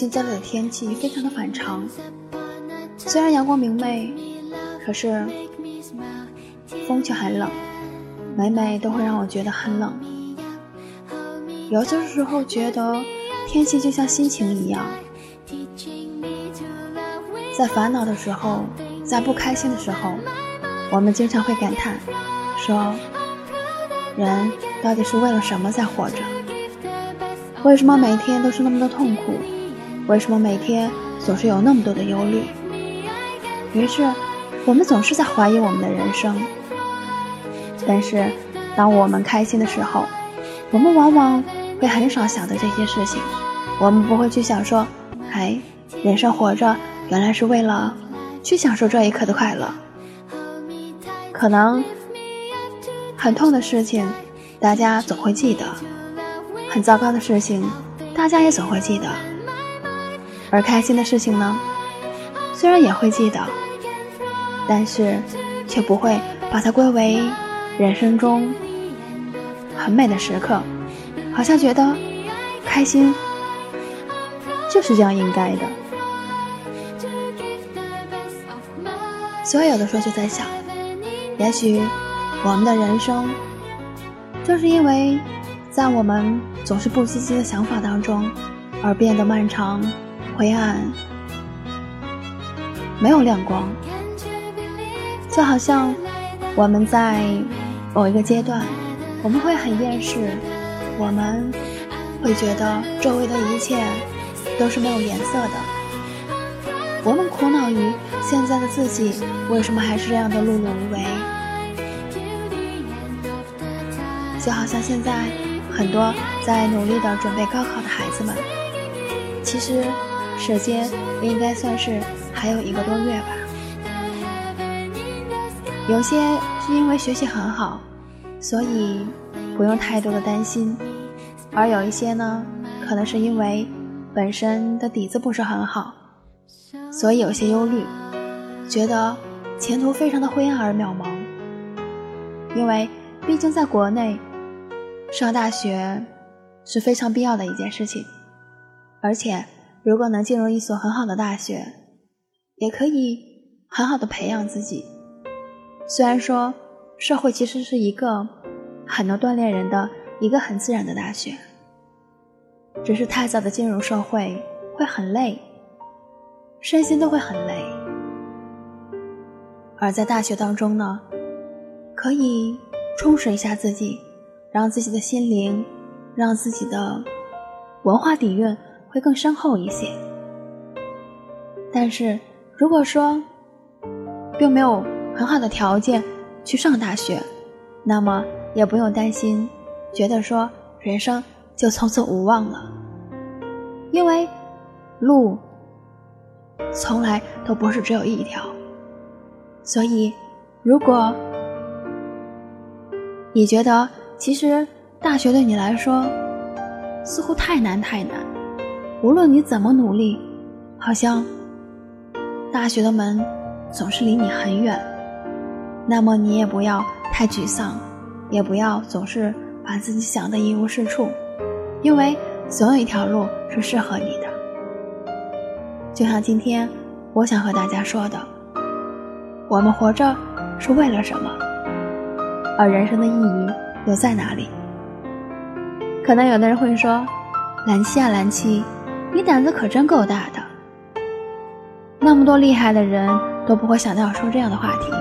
近这里的天气非常的反常，虽然阳光明媚，可是风却很冷，每每都会让我觉得很冷。有些时候觉得天气就像心情一样，在烦恼的时候，在不开心的时候，我们经常会感叹，说人到底是为了什么在活着？为什么每天都是那么的痛苦？为什么每天总是有那么多的忧虑？于是，我们总是在怀疑我们的人生。但是，当我们开心的时候，我们往往会很少想的这些事情。我们不会去想说：“哎，人生活着原来是为了去享受这一刻的快乐。”可能很痛的事情，大家总会记得；很糟糕的事情，大家也总会记得。而开心的事情呢，虽然也会记得，但是却不会把它归为人生中很美的时刻，好像觉得开心就是这样应该的。所以有的时候就在想，也许我们的人生，正是因为在我们总是不积极的想法当中，而变得漫长。灰暗，没有亮光，就好像我们在某一个阶段，我们会很厌世，我们会觉得周围的一切都是没有颜色的，我们苦恼于现在的自己为什么还是这样的碌碌无为，就好像现在很多在努力的准备高考的孩子们，其实。时间应该算是还有一个多月吧。有些是因为学习很好，所以不用太多的担心；而有一些呢，可能是因为本身的底子不是很好，所以有些忧虑，觉得前途非常的灰暗而渺茫。因为毕竟在国内上大学是非常必要的一件事情，而且。如果能进入一所很好的大学，也可以很好的培养自己。虽然说社会其实是一个很能锻炼人的一个很自然的大学，只是太早的进入社会会很累，身心都会很累。而在大学当中呢，可以充实一下自己，让自己的心灵，让自己的文化底蕴。会更深厚一些，但是如果说并没有很好的条件去上大学，那么也不用担心，觉得说人生就从此无望了，因为路从来都不是只有一条，所以如果你觉得其实大学对你来说似乎太难太难。无论你怎么努力，好像大学的门总是离你很远。那么你也不要太沮丧，也不要总是把自己想的一无是处，因为总有一条路是适合你的。就像今天我想和大家说的，我们活着是为了什么？而人生的意义又在哪里？可能有的人会说：“蓝七啊，蓝七。”你胆子可真够大的，那么多厉害的人都不会想到说这样的话题，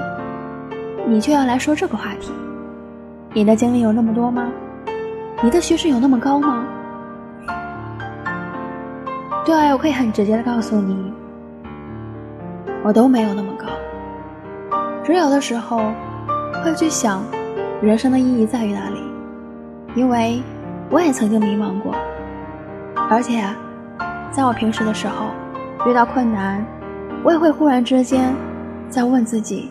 你却要来说这个话题。你的经历有那么多吗？你的学识有那么高吗？对，我可以很直接的告诉你，我都没有那么高。只有的时候会去想，人生的意义在于哪里？因为我也曾经迷茫过，而且。在我平时的时候，遇到困难，我也会忽然之间在问自己：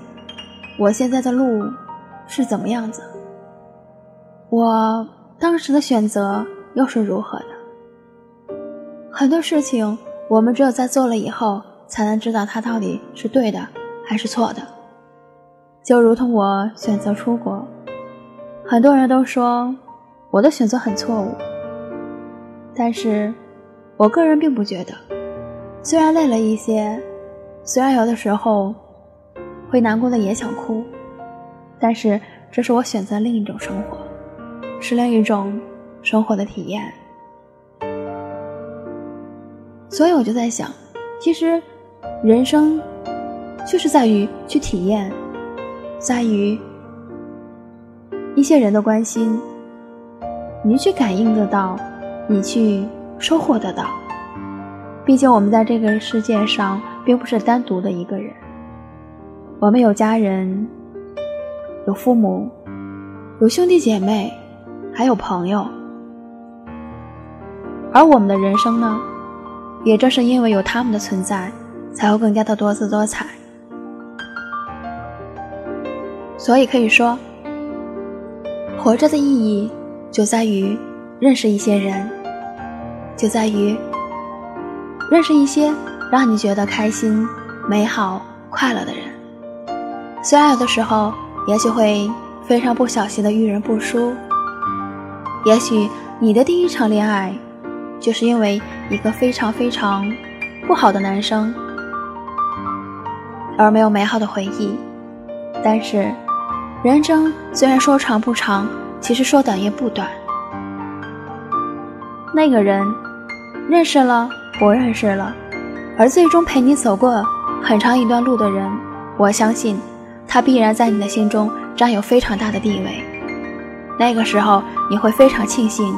我现在的路是怎么样子？我当时的选择又是如何的？很多事情，我们只有在做了以后，才能知道它到底是对的还是错的。就如同我选择出国，很多人都说我的选择很错误，但是我个人并不觉得。虽然累了一些，虽然有的时候会难过的也想哭，但是这是我选择另一种生活，是另一种生活的体验。所以我就在想，其实人生就是在于去体验，在于一些人的关心，你去感应得到，你去收获得到。毕竟我们在这个世界上并不是单独的一个人，我们有家人，有父母，有兄弟姐妹，还有朋友，而我们的人生呢？也正是因为有他们的存在，才会更加的多姿多彩。所以可以说，活着的意义就在于认识一些人，就在于认识一些让你觉得开心、美好、快乐的人。虽然有的时候，也许会非常不小心的遇人不淑，也许你的第一场恋爱。就是因为一个非常非常不好的男生，而没有美好的回忆。但是，人生虽然说长不长，其实说短也不短。那个人认识了，不认识了，而最终陪你走过很长一段路的人，我相信他必然在你的心中占有非常大的地位。那个时候，你会非常庆幸。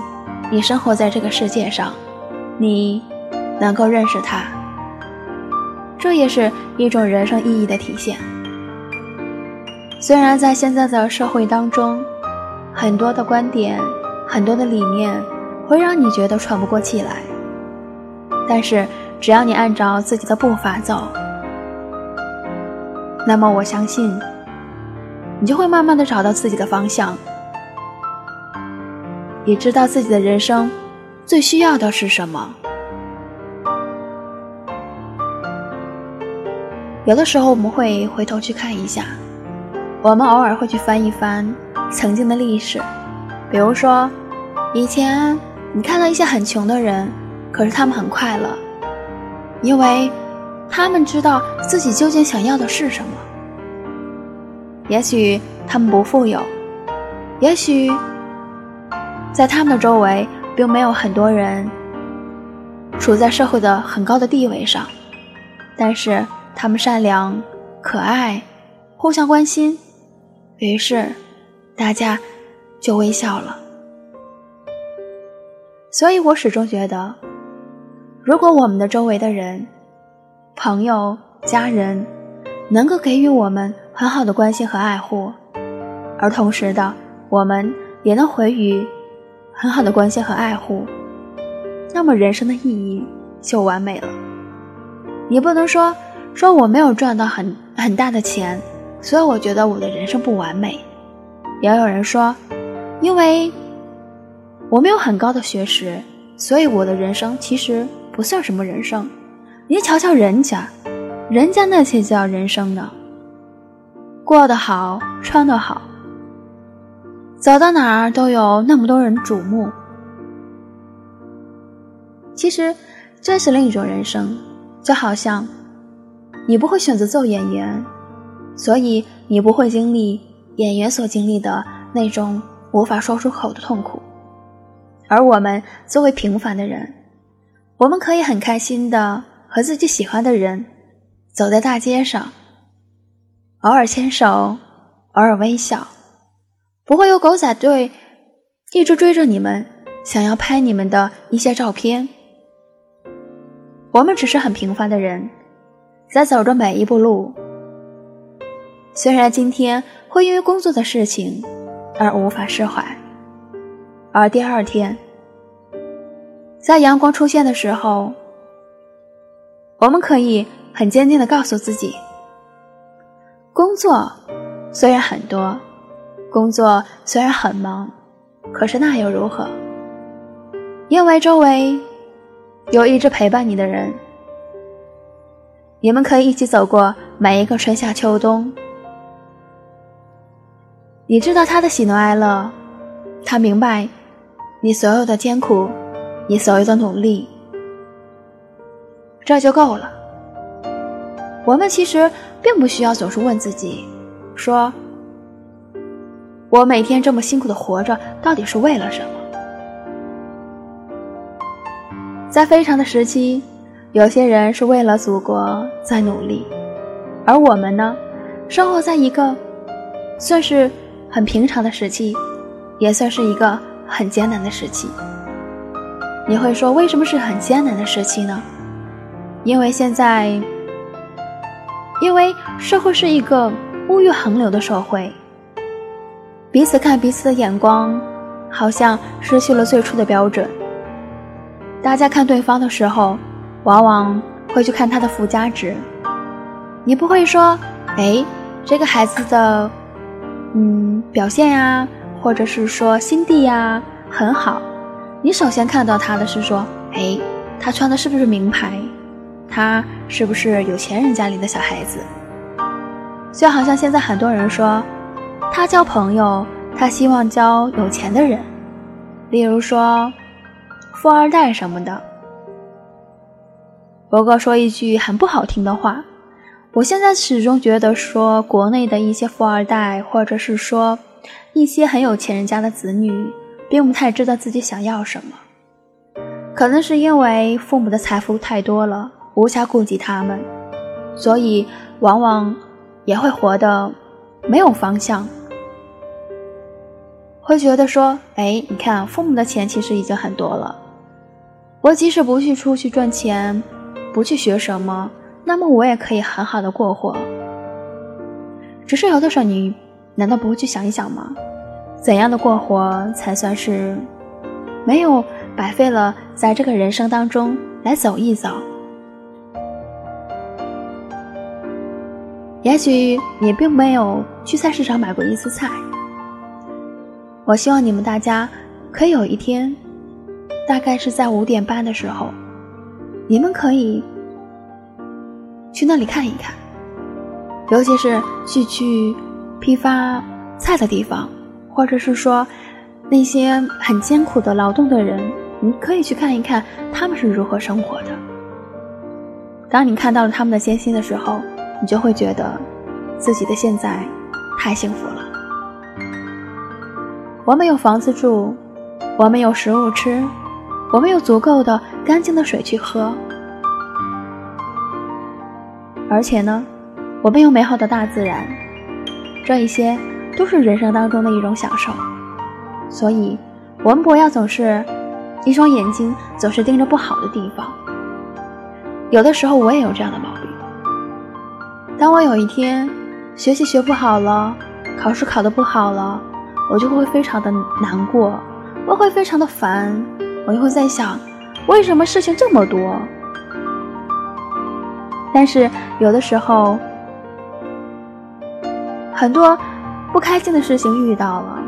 你生活在这个世界上，你能够认识他，这也是一种人生意义的体现。虽然在现在的社会当中，很多的观点、很多的理念会让你觉得喘不过气来，但是只要你按照自己的步伐走，那么我相信，你就会慢慢的找到自己的方向。也知道自己的人生最需要的是什么。有的时候我们会回头去看一下，我们偶尔会去翻一翻曾经的历史，比如说以前你看到一些很穷的人，可是他们很快乐，因为他们知道自己究竟想要的是什么。也许他们不富有，也许。在他们的周围，并没有很多人处在社会的很高的地位上，但是他们善良、可爱，互相关心，于是大家就微笑了。所以我始终觉得，如果我们的周围的人、朋友、家人能够给予我们很好的关心和爱护，而同时的，我们也能回予。很好的关心和爱护，那么人生的意义就完美了。你不能说说我没有赚到很很大的钱，所以我觉得我的人生不完美。也有人说，因为我没有很高的学识，所以我的人生其实不算什么人生。你瞧瞧人家，人家那才叫人生呢，过得好，穿得好。走到哪儿都有那么多人瞩目，其实这是另一种人生，就好像你不会选择做演员，所以你不会经历演员所经历的那种无法说出口的痛苦。而我们作为平凡的人，我们可以很开心的和自己喜欢的人走在大街上，偶尔牵手，偶尔微笑。不会有狗仔队一直追着你们，想要拍你们的一些照片。我们只是很平凡的人，在走着每一步路。虽然今天会因为工作的事情而无法释怀，而第二天，在阳光出现的时候，我们可以很坚定的告诉自己：工作虽然很多。工作虽然很忙，可是那又如何？因为周围有一直陪伴你的人，你们可以一起走过每一个春夏秋冬。你知道他的喜怒哀乐，他明白你所有的艰苦，你所有的努力，这就够了。我们其实并不需要总是问自己，说：“我每天这么辛苦的活着，到底是为了什么？”在非常的时期，有些人是为了祖国在努力，而我们呢，生活在一个算是很平常的时期，也算是一个很艰难的时期。你会说，为什么是很艰难的时期呢？因为现在，因为社会是一个物欲横流的社会，彼此看彼此的眼光，好像失去了最初的标准。大家看对方的时候，往往会去看他的附加值。你不会说，哎，这个孩子的，嗯，表现呀，或者是说心地呀很好。你首先看到他的是说，哎，他穿的是不是名牌？他是不是有钱人家里的小孩子？就好像现在很多人说，他交朋友，他希望交有钱的人，例如说。富二代什么的，不过说一句很不好听的话，我现在始终觉得说国内的一些富二代，或者是说一些很有钱人家的子女，并不太知道自己想要什么。可能是因为父母的财富太多了，无暇顾及他们，所以往往也会活得没有方向。会觉得说，哎，你看父母的钱其实已经很多了。我即使不去出去赚钱，不去学什么，那么我也可以很好的过活。只是有的时候，你难道不会去想一想吗？怎样的过活才算是没有白费了在这个人生当中来走一走？也许你并没有去菜市场买过一次菜。我希望你们大家可以有一天。大概是在五点半的时候，你们可以去那里看一看，尤其是去去批发菜的地方，或者是说那些很艰苦的劳动的人，你可以去看一看他们是如何生活的。当你看到了他们的艰辛的时候，你就会觉得自己的现在太幸福了。我们有房子住，我们有食物吃。我们有足够的干净的水去喝，而且呢，我们有美好的大自然，这一些都是人生当中的一种享受。所以，我们不要总是一双眼睛总是盯着不好的地方。有的时候我也有这样的毛病。当我有一天学习学不好了，考试考得不好了，我就会非常的难过，我会非常的烦。我就会在想，为什么事情这么多？但是有的时候，很多不开心的事情遇到了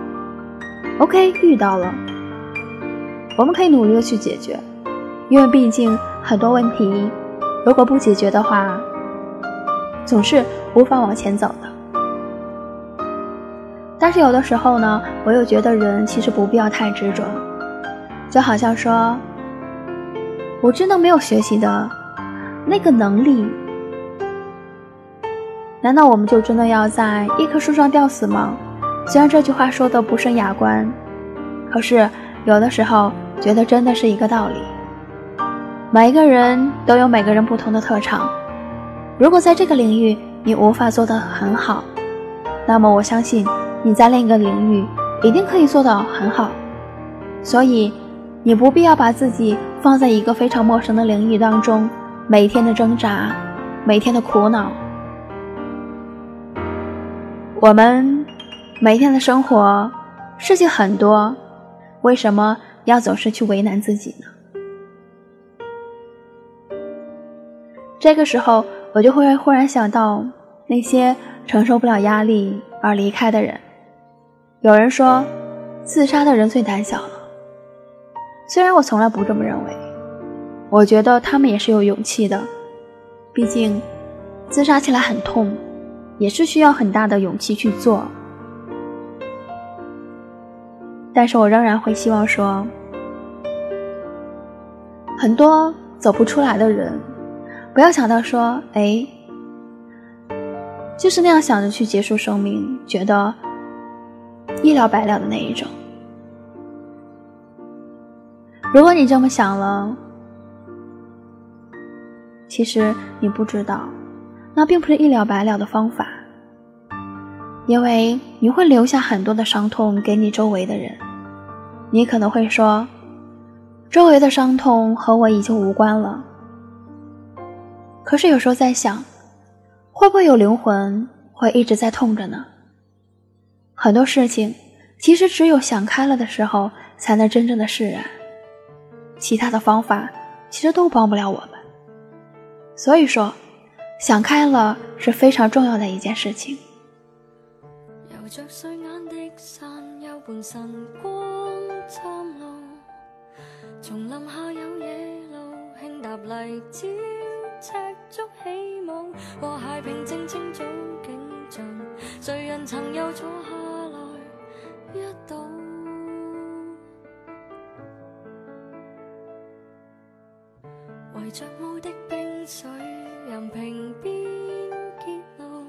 ，OK，遇到了，我们可以努力的去解决，因为毕竟很多问题，如果不解决的话，总是无法往前走的。但是有的时候呢，我又觉得人其实不必要太执着。就好像说，我真的没有学习的那个能力，难道我们就真的要在一棵树上吊死吗？虽然这句话说的不甚雅观，可是有的时候觉得真的是一个道理。每一个人都有每个人不同的特长，如果在这个领域你无法做得很好，那么我相信你在另一个领域一定可以做到很好，所以。你不必要把自己放在一个非常陌生的领域当中，每天的挣扎，每天的苦恼。我们每天的生活事情很多，为什么要总是去为难自己呢？这个时候，我就会忽然想到那些承受不了压力而离开的人。有人说，自杀的人最胆小了。虽然我从来不这么认为，我觉得他们也是有勇气的，毕竟自杀起来很痛，也是需要很大的勇气去做。但是我仍然会希望说，很多走不出来的人，不要想到说，哎，就是那样想着去结束生命，觉得一了百了的那一种。如果你这么想了，其实你不知道，那并不是一了百了的方法，因为你会留下很多的伤痛给你周围的人。你可能会说，周围的伤痛和我已经无关了。可是有时候在想，会不会有灵魂会一直在痛着呢？很多事情其实只有想开了的时候，才能真正的释然。其他的方法其实都帮不了我们，所以说，想开了是非常重要的一件事情。游着睡眼的山，有半晨光探路，丛林下有野鹿，轻踏泥沼，赤足起舞，和谐平静清早景象，谁人曾又坐下来一睹？围着雾的冰水，任凭边结露，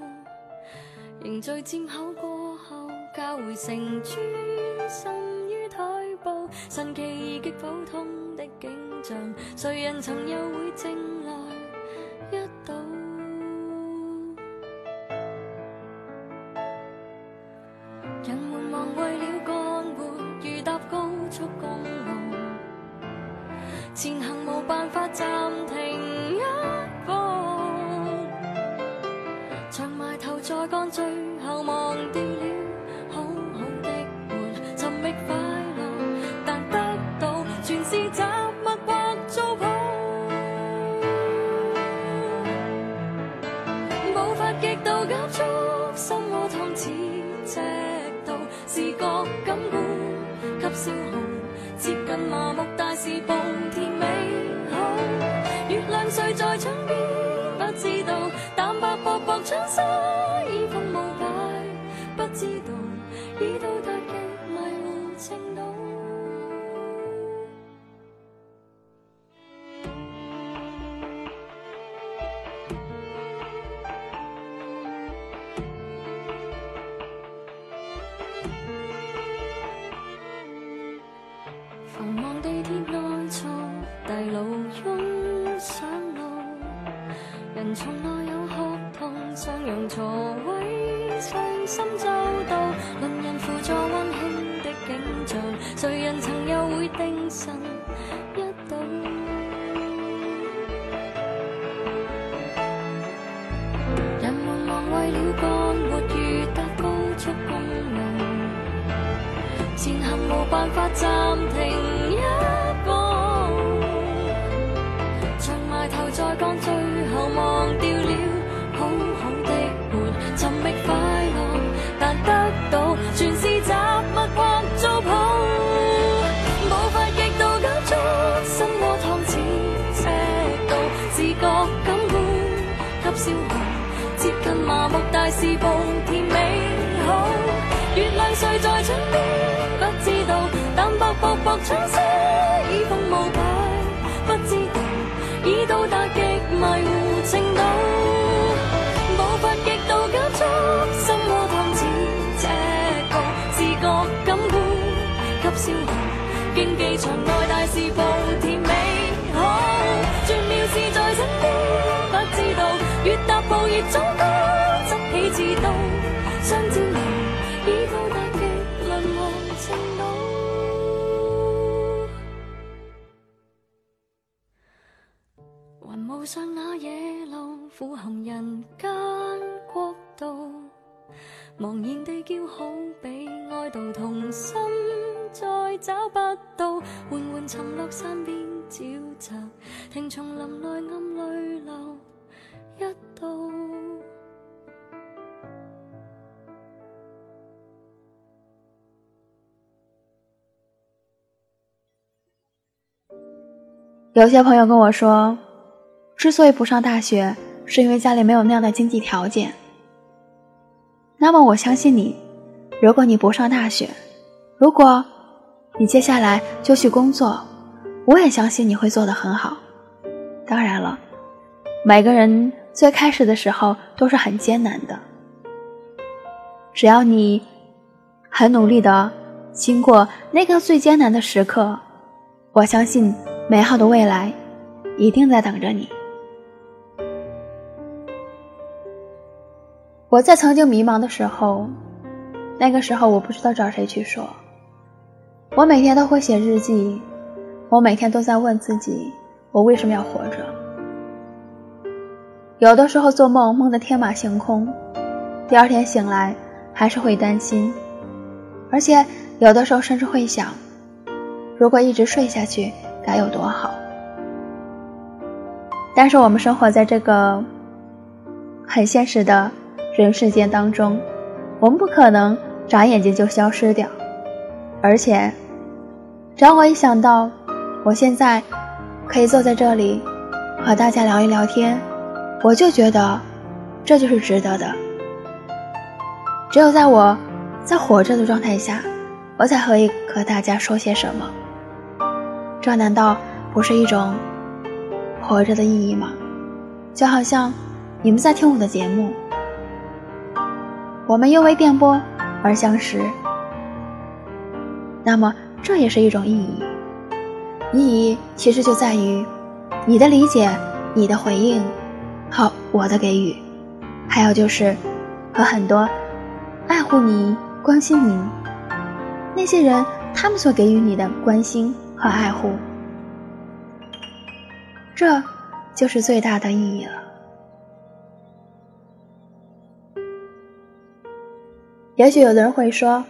凝聚渐口过后，交汇成转身于退步。神奇极普通的景象，谁人曾又会静来暂停一步，长埋头再干，最后忘掉了好好的活，寻觅快乐，但得到全是杂物或糟粕，步伐极度减速，心窝烫似赤道，自觉感官给消耗，接近麻木，大事步薄薄窗纱已风无解，不知道已到达极迷糊程度，步伐极度减速，心窝烫似赤道，视觉感官给消耗，竞技场外大事步甜美好，绝妙事在身边，不知道越踏步越糟糕，执起刺刀，相照上那野路，俯瞰人间国度，茫然地叫好比哀悼童心再找不到，缓缓沉落山边沼泽，听丛林内暗泪流一度。有些朋友跟我说，之所以不上大学，是因为家里没有那样的经济条件。那么我相信你，如果你不上大学，如果你接下来就去工作，我也相信你会做得很好。当然了，每个人最开始的时候都是很艰难的。只要你很努力的经过那个最艰难的时刻，我相信美好的未来一定在等着你。我在曾经迷茫的时候，那个时候我不知道找谁去说。我每天都会写日记，我每天都在问自己，我为什么要活着？有的时候做梦梦得天马行空，第二天醒来还是会担心，而且有的时候甚至会想，如果一直睡下去该有多好。但是我们生活在这个很现实的人世间当中，我们不可能眨眼睛就消失掉，而且。只要我一想到我现在可以坐在这里和大家聊一聊天，我就觉得这就是值得的。只有在我在活着的状态下，我才可以和大家说些什么。这难道不是一种活着的意义吗？就好像你们在听我的节目，我们又为电波而相识，那么。这也是一种意义，意义其实就在于你的理解、你的回应，和我的给予，还有就是和很多爱护你、关心你那些人，他们所给予你的关心和爱护，这就是最大的意义了。也许有的人会说：“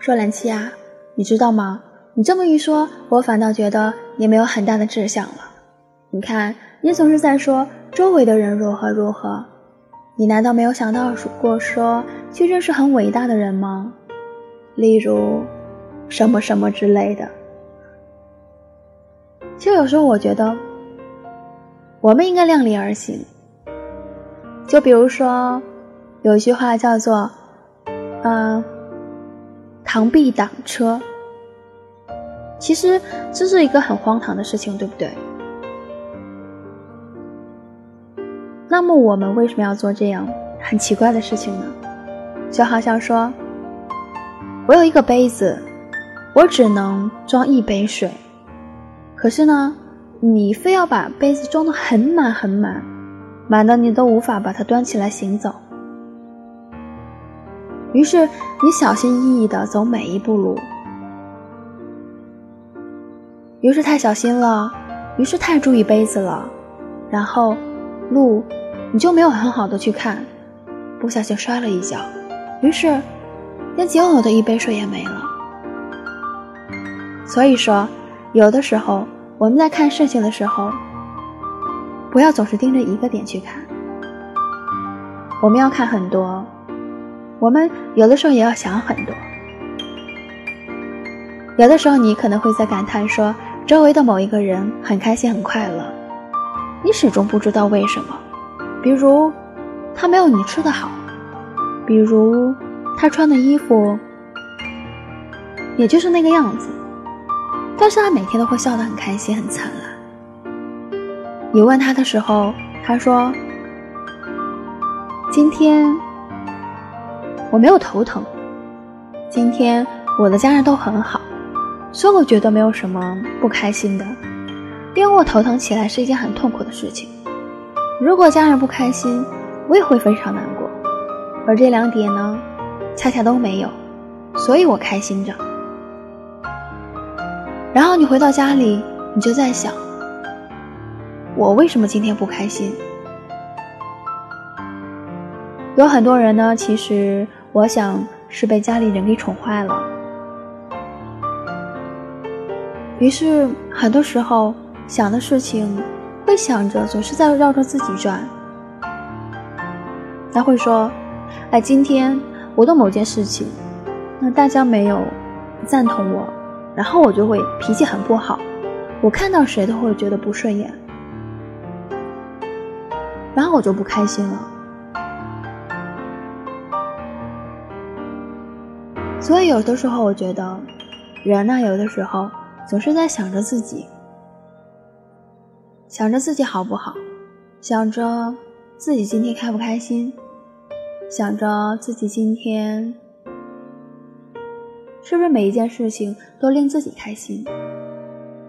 说冷气啊，你知道吗？”你这么一说，我反倒觉得你没有很大的志向了。你看，你总是在说周围的人如何如何，你难道没有想到过说去认识很伟大的人吗？例如，什么什么之类的。其实有时候我觉得，我们应该量力而行。就比如说，有一句话叫做“嗯，螳臂挡车”。其实这是一个很荒唐的事情，对不对？那么我们为什么要做这样很奇怪的事情呢？就好像说，我有一个杯子，我只能装一杯水，可是呢，你非要把杯子装得很满很满，满的你都无法把它端起来行走。于是你小心翼翼地走每一步路。于是太小心了，于是太注意杯子了，然后路你就没有很好的去看，不小心摔了一跤，于是连仅有的一杯水也没了。所以说，有的时候我们在看事情的时候，不要总是盯着一个点去看，我们要看很多，我们有的时候也要想很多。有的时候你可能会在感叹说。周围的某一个人很开心很快乐，你始终不知道为什么。比如，他没有你吃的好；比如，他穿的衣服也就是那个样子，但是他每天都会笑得很开心很灿烂。你问他的时候，他说：“今天我没有头疼，今天我的家人都很好。”所以我觉得没有什么不开心的，因为我头疼起来是一件很痛苦的事情。如果家人不开心，我也会非常难过。而这两点呢，恰恰都没有，所以我开心着。然后你回到家里，你就在想，我为什么今天不开心？有很多人呢，其实我想是被家里人给宠坏了。于是，很多时候想的事情，会想着总是在绕着自己转。他会说：“哎，今天我的某件事情，那大家没有赞同我，然后我就会脾气很不好，我看到谁都会觉得不顺眼，然后我就不开心了。所以有的时候，我觉得人呢，有的时候总是在想着自己，想着自己好不好，想着自己今天开不开心，想着自己今天是不是每一件事情都令自己开心。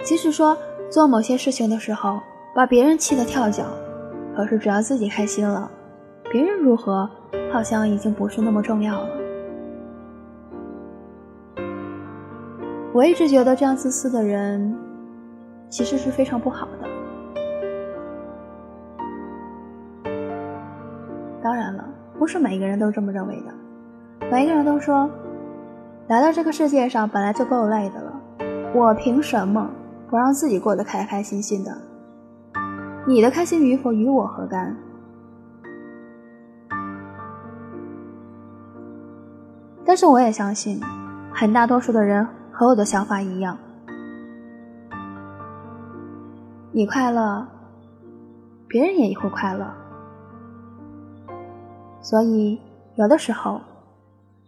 即使说做某些事情的时候把别人气得跳脚，可是只要自己开心了，别人如何好像已经不是那么重要了。我一直觉得这样自私的人，其实是非常不好的。当然了，不是每一个人都这么认为的。每一个人都说，来到这个世界上本来就够累的了，我凭什么不让自己过得开开心心的？你的开心与否与我何干？但是我也相信，很大多数的人。和我的想法一样，你快乐，别人也会快乐。所以，有的时候，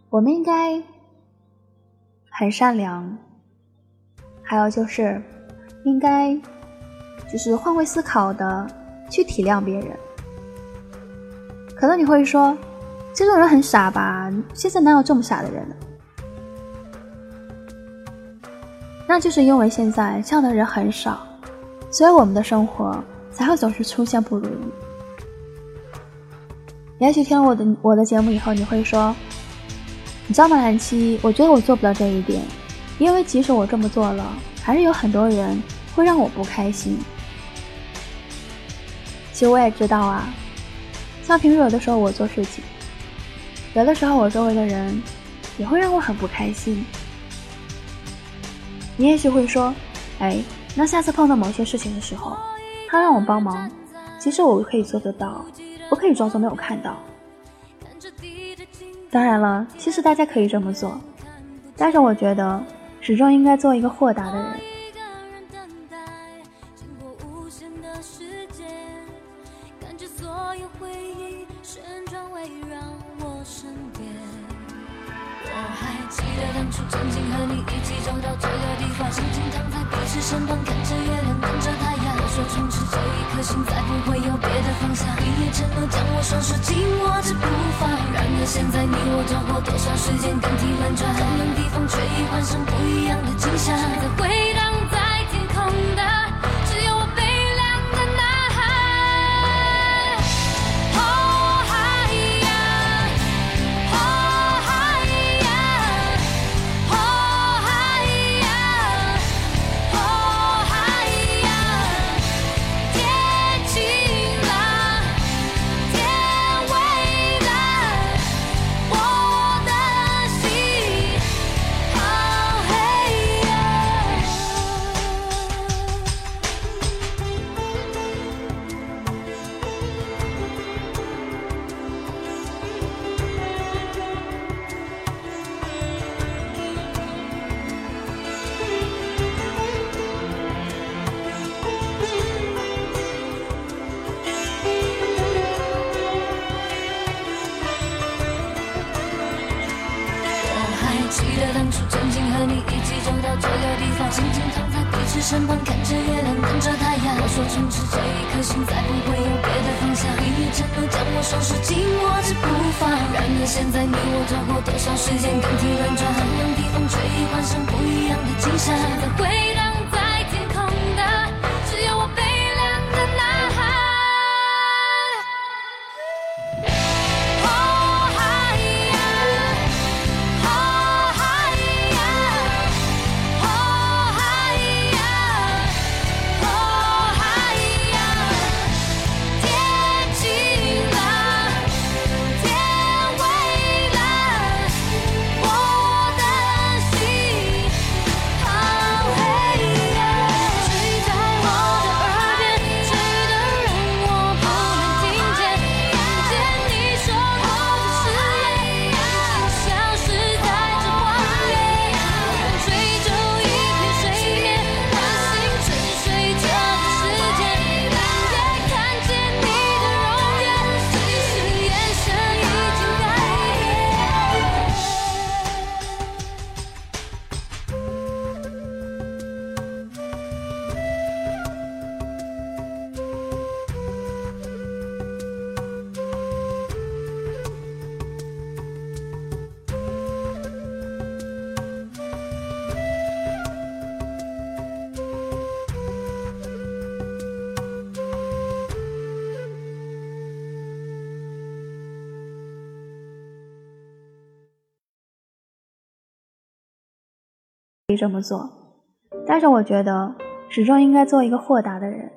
我们应该很善良，还有就是，应该就是换位思考的去体谅别人。可能你会说，这种人很傻吧？现在哪有这么傻的人呢那就是因为现在这样的人很少，所以我们的生活才会总是出现不如意。也许听了我的我的节目以后，你会说：“你知道吗，蓝七？我觉得我做不到这一点，因为即使我这么做了，还是有很多人会让我不开心。”其实我也知道啊，像平时有的时候我做事情，有的时候我周围的人也会让我很不开心。你也许会说：“哎，那下次碰到某些事情的时候，他让我帮忙，其实我可以做得到，我可以装作没有看到。”当然了，其实大家可以这么做，但是我觉得始终应该做一个豁达的人。身旁，看着月亮，等着太阳。我说从此这一颗心再不会有别的方向。你也承诺将我双手紧握着不放。然而现在你我走过多少时间，更替轮转，同样地方却已换上不一样的景象。在回此这一颗心再不会有别的方向。你也承诺将我双手紧握着不放。然而现在你我错过多少时间，更替轮转，同样地风吹换上不一样的景象。在回可以这么做，但是我觉得始终应该做一个豁达的人。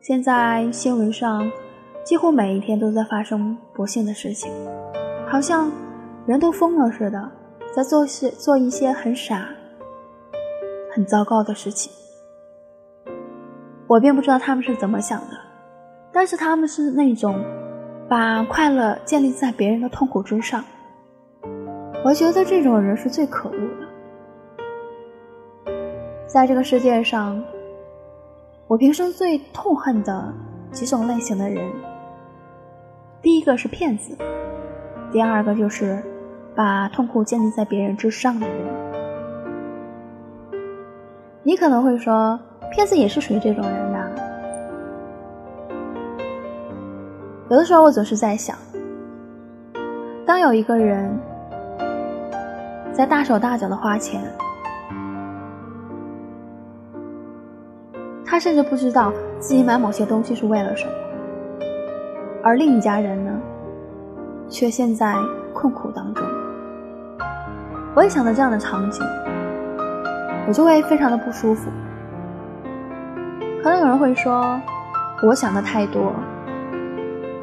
现在新闻上几乎每一天都在发生不幸的事情，好像人都疯了似的，在做些做一些很傻、很糟糕的事情。我并不知道他们是怎么想的，但是他们是那种把快乐建立在别人的痛苦之上。我觉得这种人是最可恶的，在这个世界上。我平生最痛恨的几种类型的人，第一个是骗子，第二个就是把痛苦建立在别人之上的人。你可能会说，骗子也是属于这种人有的时候，我总是在想，当有一个人在大手大脚的花钱。他甚至不知道自己买某些东西是为了什么，而另一家人呢，却陷在困苦当中。我一想到这样的场景，我就会非常的不舒服。可能有人会说，我想的太多；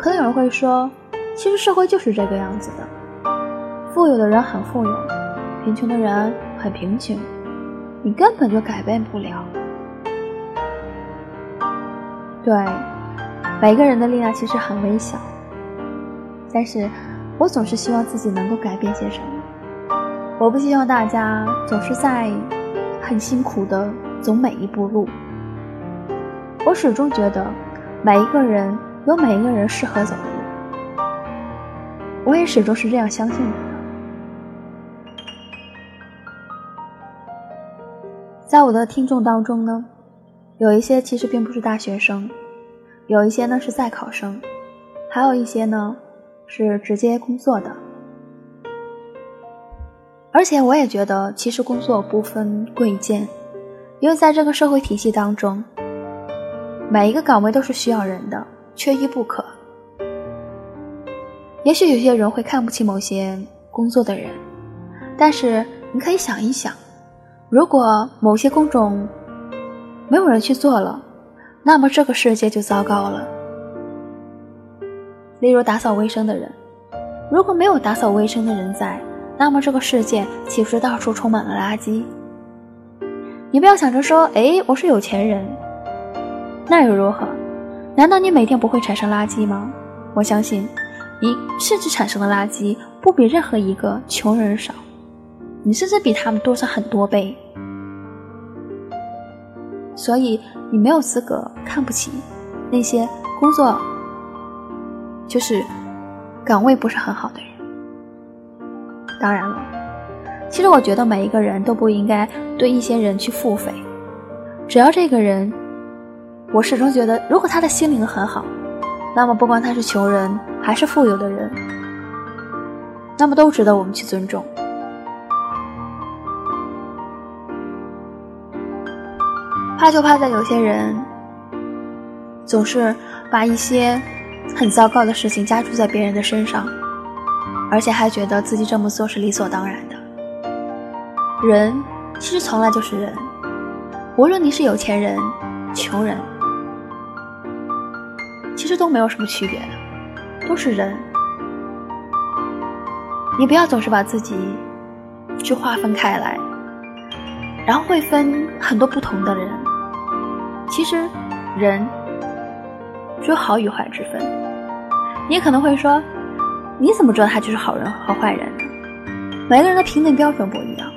可能有人会说，其实社会就是这个样子的，富有的人很富有，贫穷的人很贫穷，你根本就改变不了。对，每个人的力量其实很微小，但是我总是希望自己能够改变些什么。我不希望大家总是在很辛苦的走每一步路。我始终觉得每一个人有每一个人适合走的路，我也始终是这样相信的。在我的听众当中呢。有一些其实并不是大学生，有一些呢是在考生，还有一些呢是直接工作的。而且我也觉得，其实工作不分贵贱，因为在这个社会体系当中，每一个岗位都是需要人的，缺一不可。也许有些人会看不起某些工作的人，但是你可以想一想，如果某些工种，没有人去做了，那么这个世界就糟糕了。例如打扫卫生的人，如果没有打扫卫生的人在，那么这个世界岂不是到处充满了垃圾？你不要想着说，哎，我是有钱人，那又如何？难道你每天不会产生垃圾吗？我相信，你甚至产生的垃圾不比任何一个穷人少，你甚至比他们多上很多倍。所以你没有资格看不起那些工作就是岗位不是很好的人。当然了，其实我觉得每一个人都不应该对一些人去付费，只要这个人，我始终觉得，如果他的心灵很好，那么不管他是穷人还是富有的人，那么都值得我们去尊重。怕就怕在有些人总是把一些很糟糕的事情加注在别人的身上，而且还觉得自己这么做是理所当然的。人其实从来就是人，无论你是有钱人、穷人，其实都没有什么区别的，都是人。你不要总是把自己去划分开来，然后会分很多不同的人。其实，人只有好与坏之分。你可能会说，你怎么知道他就是好人和坏人呢？每个人的评定标准不一样。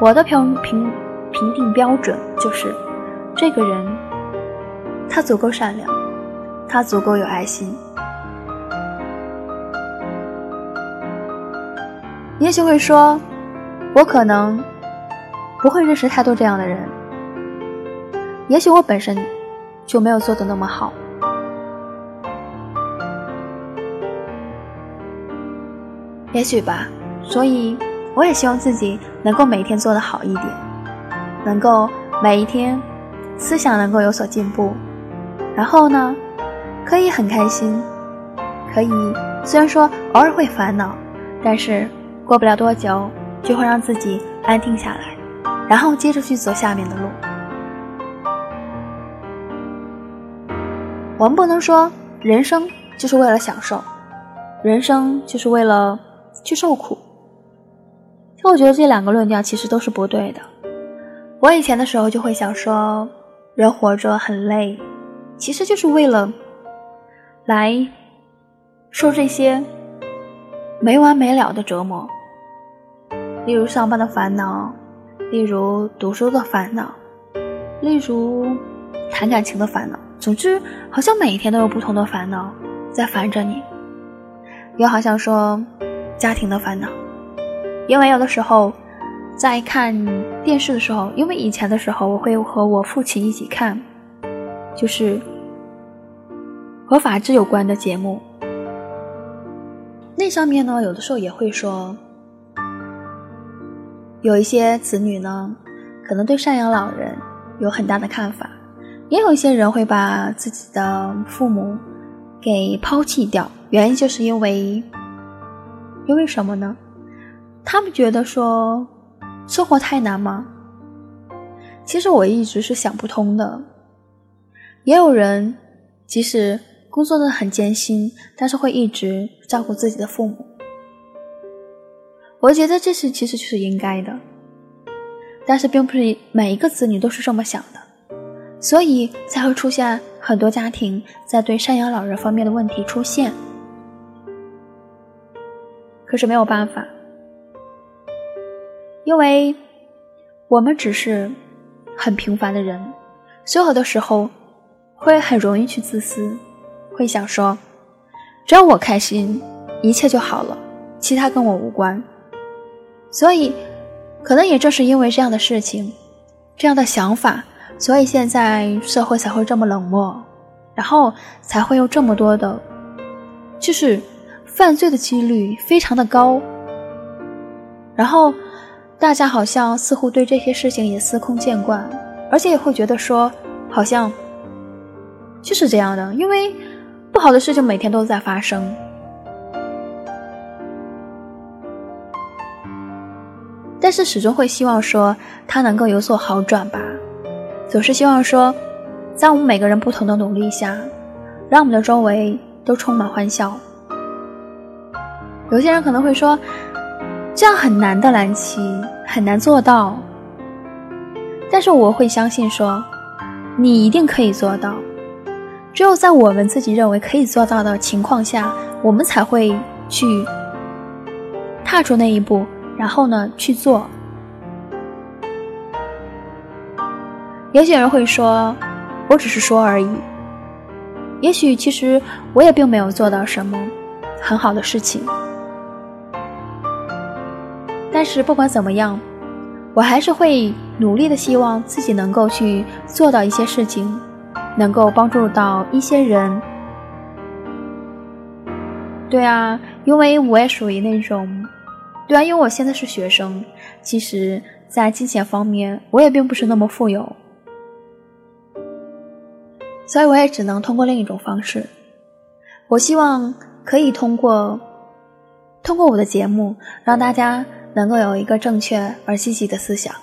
我的评评评定标准就是，这个人他足够善良，他足够有爱心。也许会说，我可能不会认识太多这样的人。也许我本身就没有做的那么好，也许吧。所以我也希望自己能够每天做的好一点，能够每一天思想能够有所进步，然后呢，可以很开心，可以虽然说偶尔会烦恼，但是过不了多久就会让自己安定下来，然后接着去走下面的路。我们不能说人生就是为了享受，人生就是为了去受苦。其实我觉得这两个论调其实都是不对的。我以前的时候就会想说，人活着很累，其实就是为了来受这些没完没了的折磨，例如上班的烦恼，例如读书的烦恼，例如谈感情的烦恼。总之，好像每一天都有不同的烦恼在烦着你，又好像说家庭的烦恼，因为有的时候在看电视的时候，因为以前的时候我会和我父亲一起看，就是和法治有关的节目，那上面呢有的时候也会说，有一些子女呢可能对赡养老人有很大的看法。也有一些人会把自己的父母给抛弃掉，原因就是因为，因为什么呢？他们觉得说生活太难吗？其实我一直是想不通的。也有人即使工作的很艰辛，但是会一直照顾自己的父母。我觉得这是其实就是应该的，但是并不是每一个子女都是这么想的。所以才会出现很多家庭在对赡养老人方面的问题出现。可是没有办法，因为我们只是很平凡的人，所有的时候会很容易去自私，会想说，只要我开心，一切就好了，其他跟我无关。所以，可能也正是因为这样的事情，这样的想法。所以现在社会才会这么冷漠，然后才会有这么多的，就是犯罪的几率非常的高，然后大家好像似乎对这些事情也司空见惯，而且也会觉得说好像就是这样的，因为不好的事情每天都在发生，但是始终会希望说它能够有所好转吧。总是希望说，在我们每个人不同的努力下，让我们的周围都充满欢笑。有些人可能会说，这样很难的，蓝琪很难做到。但是我会相信说，你一定可以做到。只有在我们自己认为可以做到的情况下，我们才会去踏出那一步，然后呢去做。也许有人会说，我只是说而已。也许其实我也并没有做到什么很好的事情。但是不管怎么样，我还是会努力的，希望自己能够去做到一些事情，能够帮助到一些人。对啊，因为我也属于那种，对啊，因为我现在是学生，其实在金钱方面我也并不是那么富有。所以我也只能通过另一种方式。我希望可以通过通过我的节目，让大家能够有一个正确而积极的思想。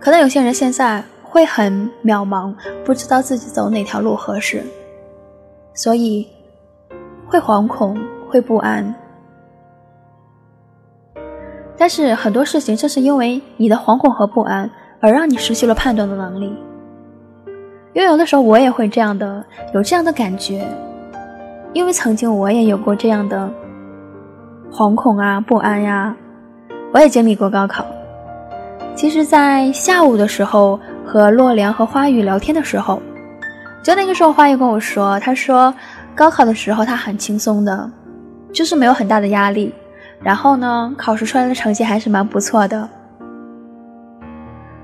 可能有些人现在会很渺茫，不知道自己走哪条路合适，所以会惶恐、会不安。但是很多事情正是因为你的惶恐和不安，而让你失去了判断的能力。因为有的时候我也会这样的，有这样的感觉，因为曾经我也有过这样的惶恐啊、不安呀，我也经历过高考。其实，在下午的时候和洛良和花语聊天的时候，就那个时候花语跟我说，他说高考的时候他很轻松的，就是没有很大的压力，然后呢，考试出来的成绩还是蛮不错的。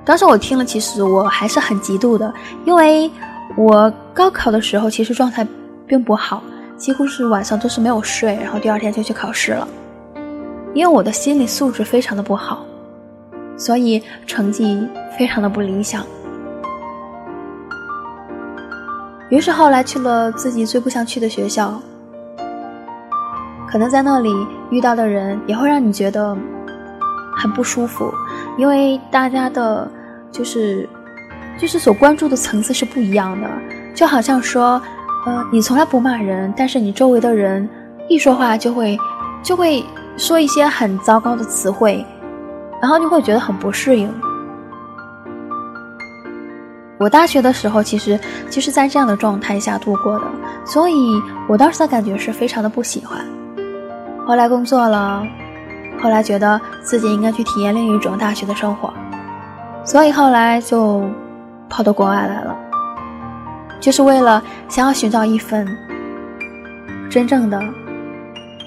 当时我听了，其实我还是很嫉妒的，因为我高考的时候其实状态并不好，几乎是晚上都是没有睡，然后第二天就去考试了。因为我的心理素质非常的不好，所以成绩非常的不理想。于是后来去了自己最不想去的学校，可能在那里遇到的人也会让你觉得很不舒服，因为大家的，就是就是所关注的层次是不一样的。就好像说，呃，你从来不骂人，但是你周围的人一说话就会就会说一些很糟糕的词汇，然后就会觉得很不适应。我大学的时候，其实就是在这样的状态下度过的，所以我当时的感觉是非常的不喜欢。后来工作了，后来觉得自己应该去体验另一种大学的生活，所以后来就跑到国外来了，就是为了想要寻找一份真正的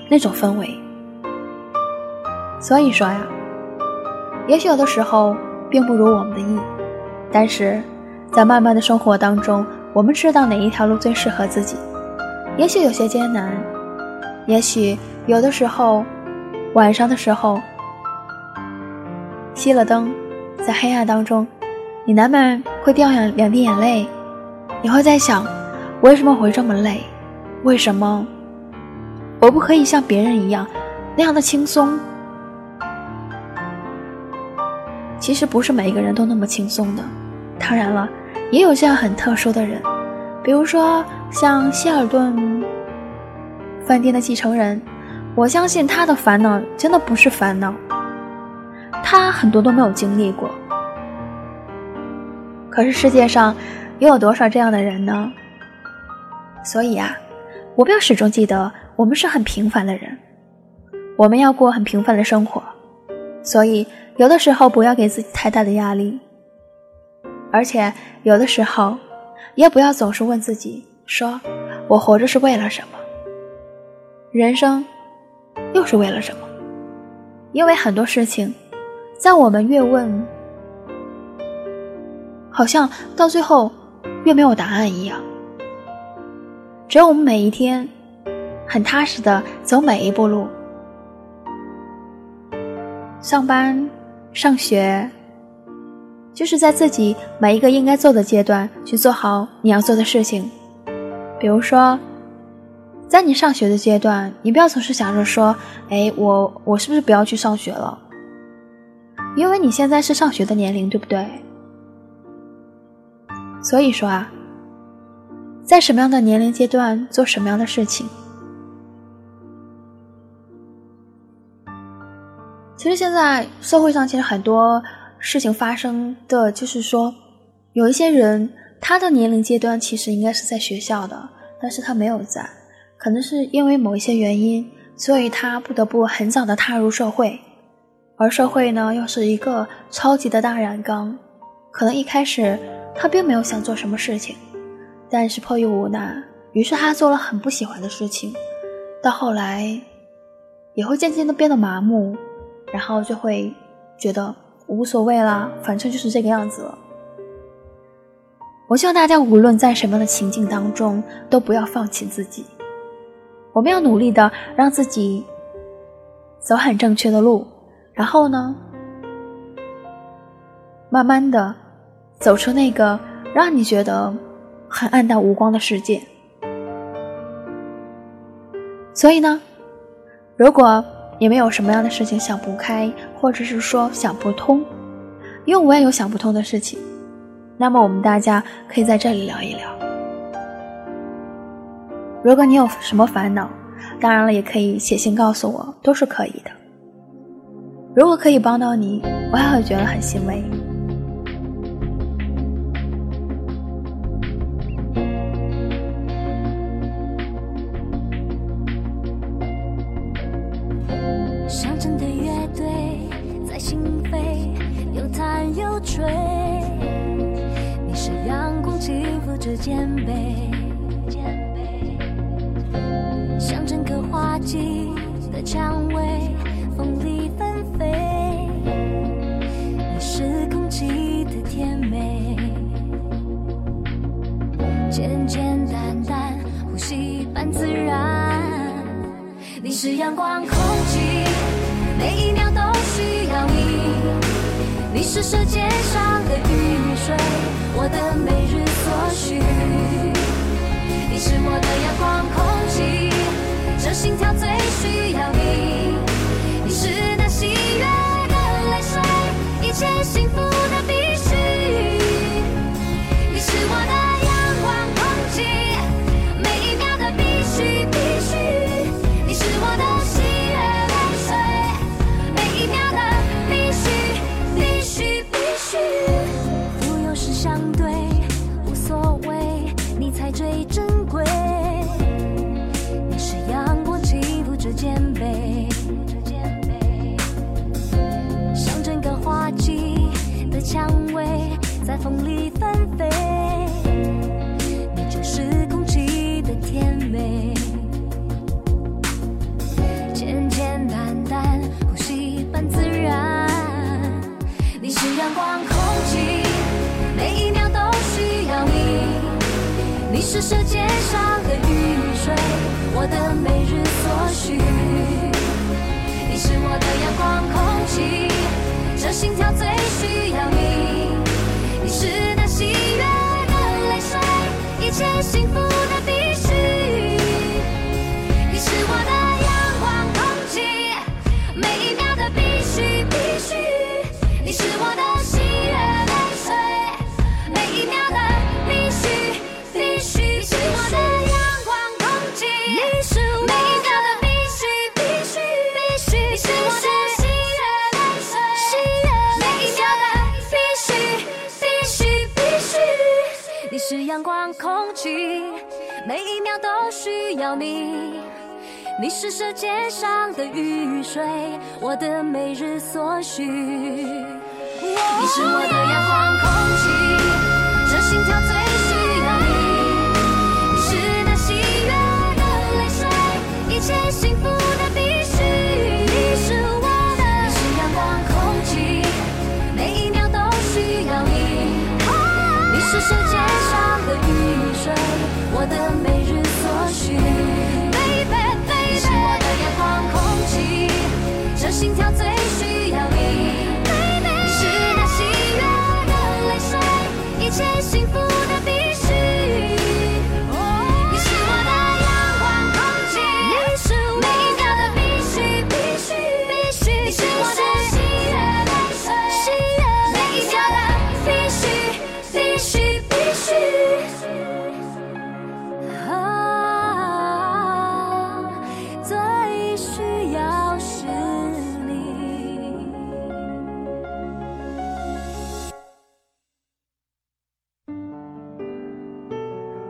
那种氛围。所以说呀，也许有的时候并不如我们的意，但是。在漫漫的生活当中，我们知道哪一条路最适合自己。也许有些艰难，也许有的时候，晚上的时候，熄了灯，在黑暗当中，你难免会掉下两滴眼泪。你会在想，为什么会这么累？为什么我不可以像别人一样那样的轻松？其实不是每一个人都那么轻松的。当然了，也有这样很特殊的人，比如说像希尔顿饭店的继承人，我相信他的烦恼真的不是烦恼，他很多都没有经历过。可是世界上又有多少这样的人呢？所以啊，我们要始终记得，我们是很平凡的人，我们要过很平凡的生活，所以有的时候不要给自己太大的压力。而且有的时候，也不要总是问自己：说我活着是为了什么？人生又是为了什么？因为很多事情，在我们越问，好像到最后越没有答案一样。只有我们每一天很踏实的走每一步路，上班、上学。就是在自己每一个应该做的阶段去做好你要做的事情，比如说，在你上学的阶段，你不要总是想着说，哎，我我是不是不要去上学了？因为你现在是上学的年龄，对不对？所以说啊，在什么样的年龄阶段做什么样的事情，其实现在社会上其实很多。事情发生的就是说，有一些人，他的年龄阶段其实应该是在学校的，但是他没有在，可能是因为某一些原因，所以他不得不很早的踏入社会，而社会呢又是一个超级的大染缸，可能一开始他并没有想做什么事情，但是迫于无奈，于是他做了很不喜欢的事情，到后来，也会渐渐的变得麻木，然后就会觉得。无所谓啦，反正就是这个样子了。我希望大家无论在什么样的情境当中，都不要放弃自己。我们要努力的让自己走很正确的路，然后呢，慢慢的走出那个让你觉得很暗淡无光的世界。所以呢，如果。也没有什么样的事情想不开，或者是说想不通，因为我也有想不通的事情。那么我们大家可以在这里聊一聊。如果你有什么烦恼，当然了，也可以写信告诉我，都是可以的。如果可以帮到你，我也会觉得很欣慰。你是阳光轻抚着肩背，像整个花季的蔷薇，风里纷飞。你是空气的甜美，简简单单，呼吸般自然。你是阳光，空气，每一秒。你是世界上的雨水，我的每日所需。你是我的阳光，空气，这心跳最需要你。你是那喜悦的泪水，一切幸福你是世界上的雨水，我的每日所需。你是我的阳光空气，这心跳最需要你。你是那喜悦的泪水，一切幸福的要你。你是世界上的雨水，我的每日所需。你是我的阳光空气，这心跳最需要你。你是那喜悦的泪水，一切幸福的必须。你是我的，你是阳光空气，每一秒都需要你。你是世界上心跳最需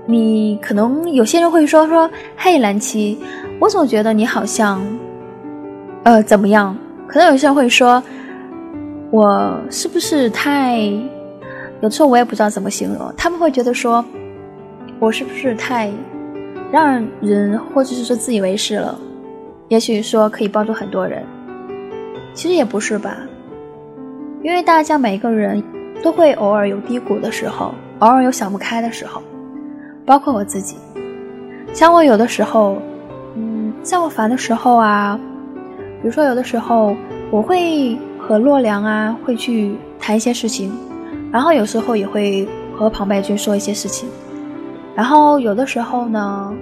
你可能有些人会说说，嘿，蓝七，我总觉得你好像，呃，怎么样？可能有些人会说，我是不是太，有时候我也不知道怎么形容，他们会觉得说，我是不是太让人或者是说自以为是了？也许说可以帮助很多人，其实也不是吧，因为大家每一个人都会偶尔有低谷的时候，偶尔有想不开的时候。包括我自己，像我有的时候，嗯，像我烦的时候啊，比如说有的时候我会和洛良啊会去谈一些事情，然后有时候也会和庞白君说一些事情，然后有的时候呢，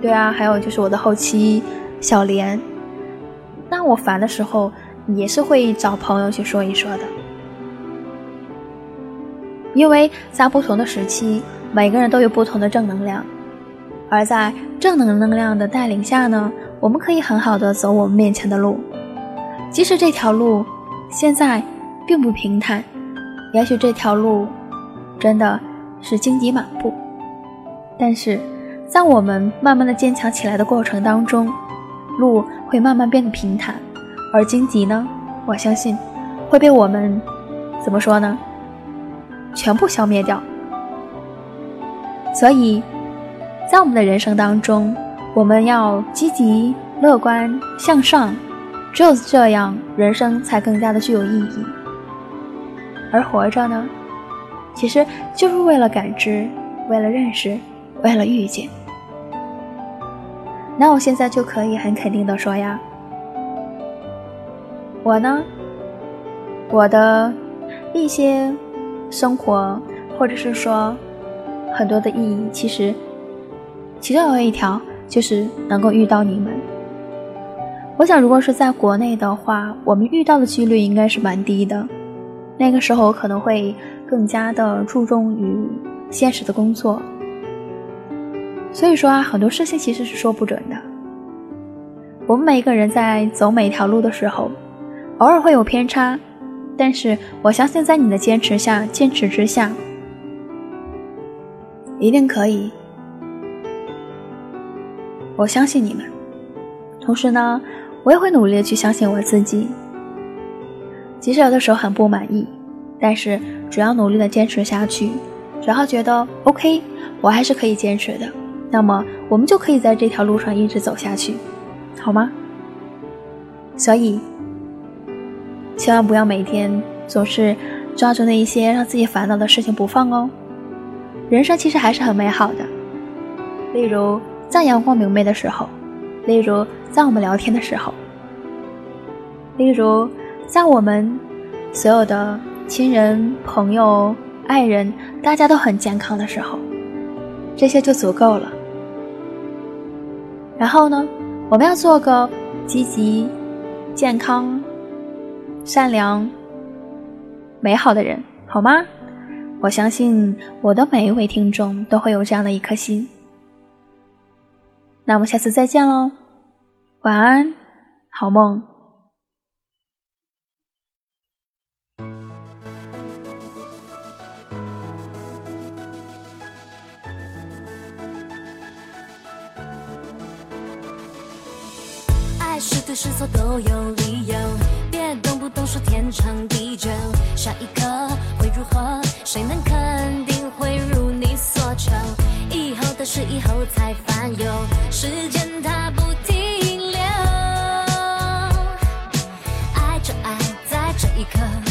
对啊，还有就是我的后期小莲，那我烦的时候也是会找朋友去说一说的，因为在不同的时期。每个人都有不同的正能量，而在正能量的带领下呢，我们可以很好的走我们面前的路，即使这条路现在并不平坦，也许这条路真的是荆棘满布，但是在我们慢慢的坚强起来的过程当中，路会慢慢变得平坦，而荆棘呢，我相信会被我们怎么说呢，全部消灭掉。所以，在我们的人生当中，我们要积极、乐观、向上，只有这样，人生才更加的具有意义。而活着呢，其实就是为了感知，为了认识，为了遇见。那我现在就可以很肯定的说呀，我呢，我的一些生活，或者是说。很多的意义，其实其中有一条就是能够遇到你们。我想，如果是在国内的话，我们遇到的几率应该是蛮低的。那个时候可能会更加的注重于现实的工作。所以说啊，很多事情其实是说不准的。我们每一个人在走每一条路的时候，偶尔会有偏差，但是我相信在你的坚持下、坚持之下，一定可以。我相信你们，同时呢。我也会努力的去相信我自己，即使有的时候很不满意，但是只要努力的坚持下去，只要觉得 OK，我还是可以坚持的，那么我们就可以在这条路上一直走下去，好吗？所以，千万不要每天总是抓住那一些让自己烦恼的事情不放哦。人生其实还是很美好的，例如在阳光明媚的时候。例如，在我们聊天的时候，例如，在我们所有的亲人、朋友、爱人，大家都很健康的时候，这些就足够了。然后呢，我们要做个积极、健康、善良、美好的人，好吗？我相信我的每一位听众都会有这样的一颗心。那我们下次再见喽，晚安，好梦。爱是对是错都有理由，别动不动说天长地久，下一刻如何？谁能肯定会如你所求？以后的事以后才烦忧，时间它不停留，爱着爱在这一刻。